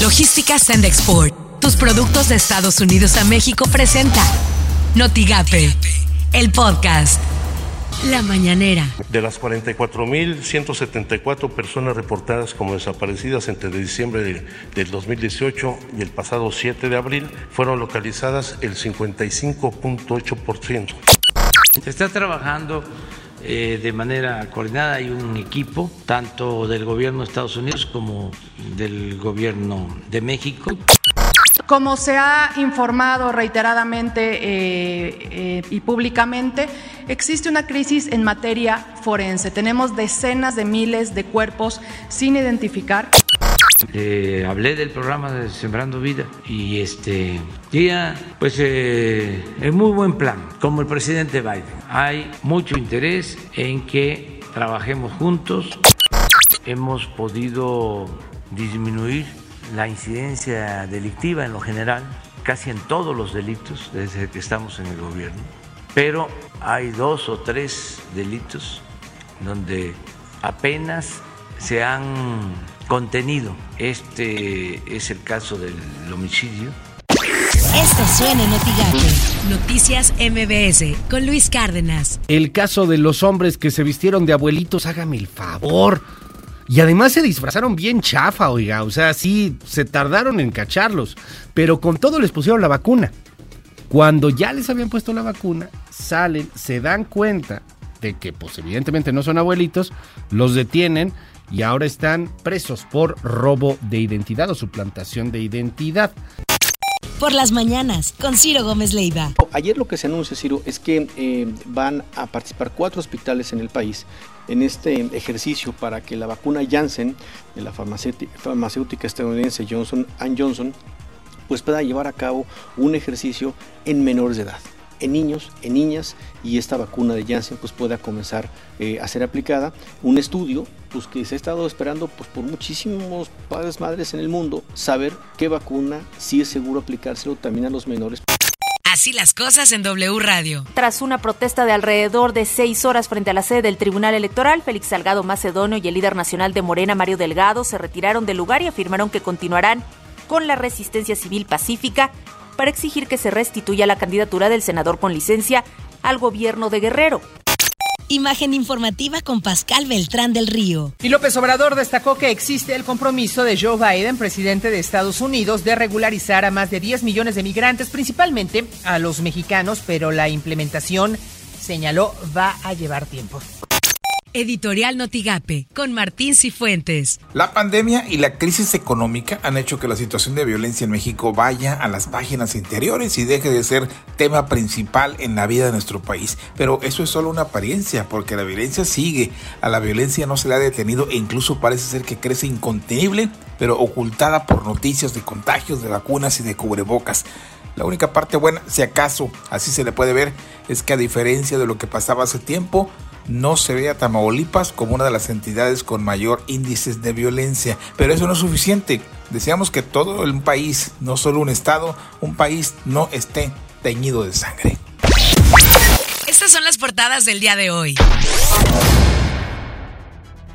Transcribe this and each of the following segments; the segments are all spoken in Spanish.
Logística Send Export. Tus productos de Estados Unidos a México presenta Notigape, el podcast. La mañanera. De las 44.174 personas reportadas como desaparecidas entre diciembre de, del 2018 y el pasado 7 de abril, fueron localizadas el 55.8%. Se está trabajando eh, de manera coordinada, hay un equipo tanto del gobierno de Estados Unidos como del gobierno de México. Como se ha informado reiteradamente eh, eh, y públicamente, existe una crisis en materia forense. Tenemos decenas de miles de cuerpos sin identificar. Eh, hablé del programa de Sembrando Vida y este día, pues eh, es muy buen plan, como el presidente Biden. Hay mucho interés en que trabajemos juntos. Hemos podido disminuir la incidencia delictiva en lo general, casi en todos los delitos desde que estamos en el gobierno, pero hay dos o tres delitos donde apenas se han contenido. Este es el caso del homicidio. Esto suena en. Noticias MBS con Luis Cárdenas. El caso de los hombres que se vistieron de abuelitos, hágame el favor. Y además se disfrazaron bien chafa, oiga. O sea, sí, se tardaron en cacharlos. Pero con todo les pusieron la vacuna. Cuando ya les habían puesto la vacuna, salen, se dan cuenta de que, pues evidentemente no son abuelitos, los detienen y ahora están presos por robo de identidad o suplantación de identidad. Por las mañanas, con Ciro Gómez Leiva. Ayer lo que se anuncia, Ciro, es que eh, van a participar cuatro hospitales en el país en este ejercicio para que la vacuna Janssen de la farmacéutica, farmacéutica estadounidense Johnson Johnson pues pueda llevar a cabo un ejercicio en menores de edad en niños, en niñas, y esta vacuna de Janssen pues pueda comenzar eh, a ser aplicada. Un estudio pues que se ha estado esperando pues por muchísimos padres, madres en el mundo, saber qué vacuna sí es seguro aplicárselo también a los menores. Así las cosas en W Radio. Tras una protesta de alrededor de seis horas frente a la sede del Tribunal Electoral, Félix Salgado Macedonio y el líder nacional de Morena, Mario Delgado, se retiraron del lugar y afirmaron que continuarán con la resistencia civil pacífica para exigir que se restituya la candidatura del senador con licencia al gobierno de Guerrero. Imagen informativa con Pascal Beltrán del Río. Y López Obrador destacó que existe el compromiso de Joe Biden, presidente de Estados Unidos, de regularizar a más de 10 millones de migrantes, principalmente a los mexicanos, pero la implementación, señaló, va a llevar tiempo. Editorial Notigape con Martín Cifuentes. La pandemia y la crisis económica han hecho que la situación de violencia en México vaya a las páginas interiores y deje de ser tema principal en la vida de nuestro país. Pero eso es solo una apariencia, porque la violencia sigue. A la violencia no se le ha detenido e incluso parece ser que crece incontenible, pero ocultada por noticias de contagios, de vacunas y de cubrebocas. La única parte buena, si acaso así se le puede ver, es que a diferencia de lo que pasaba hace tiempo, no se ve a Tamaulipas como una de las entidades con mayor índices de violencia. Pero eso no es suficiente. Deseamos que todo el país, no solo un estado, un país no esté teñido de sangre. Estas son las portadas del día de hoy.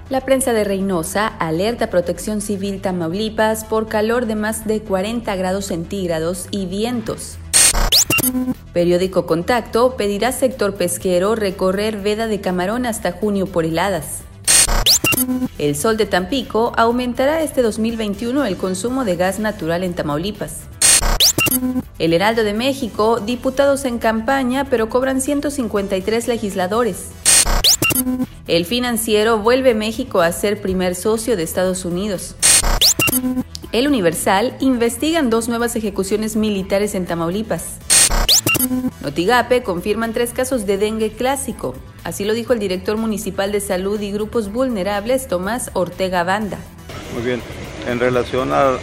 La prensa de Reynosa alerta a Protección Civil Tamaulipas por calor de más de 40 grados centígrados y vientos. Periódico Contacto pedirá sector pesquero recorrer veda de camarón hasta junio por heladas. El sol de Tampico aumentará este 2021 el consumo de gas natural en Tamaulipas. El Heraldo de México, diputados en campaña, pero cobran 153 legisladores. El financiero vuelve México a ser primer socio de Estados Unidos. El Universal investigan dos nuevas ejecuciones militares en Tamaulipas. Notigape confirman tres casos de dengue clásico. Así lo dijo el director municipal de salud y grupos vulnerables, Tomás Ortega Banda. Muy bien. En relación al,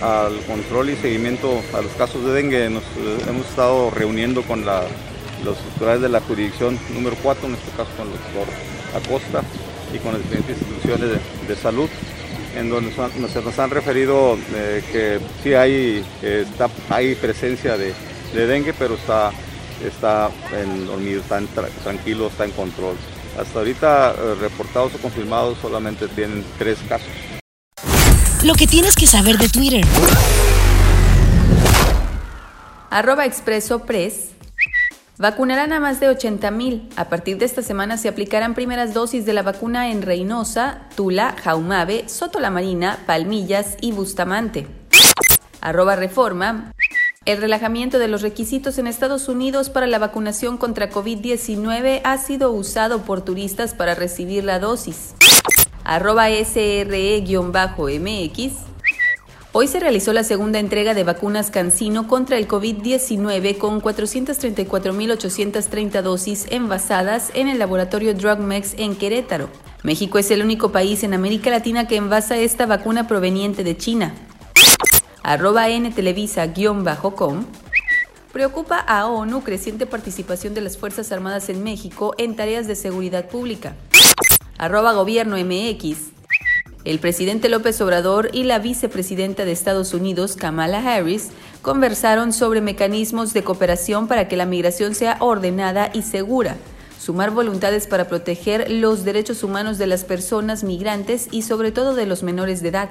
control y seguimiento a los casos de dengue, nos eh, hemos estado reuniendo con los titulares de la jurisdicción número 4, en este caso con el doctor Acosta y con las diferentes instituciones de, salud, en donde han, nos, han referido eh, que sí hay, eh, está, hay presencia de dengue, pero está está en dormido, está en tra tranquilo, está en control. Hasta ahorita eh, reportados o confirmados solamente tienen tres casos. lo que tienes que saber de Twitter. Arroba Expreso Press. Vacunarán a más de 80 mil. A partir de esta semana se aplicarán primeras dosis de la vacuna en Reynosa, Tula, Jaumabe, Soto la Marina, Palmillas y Bustamante. Arroba Reforma. El relajamiento de los requisitos en Estados Unidos para la vacunación contra COVID-19 ha sido usado por turistas para recibir la dosis. Arroba SRE-MX. Hoy se realizó la segunda entrega de vacunas Cancino contra el COVID-19 con 434.830 dosis envasadas en el laboratorio DrugMex en Querétaro. México es el único país en América Latina que envasa esta vacuna proveniente de China arroba ntelevisa-com, preocupa a ONU creciente participación de las Fuerzas Armadas en México en tareas de seguridad pública. Arroba gobierno MX. El presidente López Obrador y la vicepresidenta de Estados Unidos, Kamala Harris, conversaron sobre mecanismos de cooperación para que la migración sea ordenada y segura, sumar voluntades para proteger los derechos humanos de las personas migrantes y sobre todo de los menores de edad.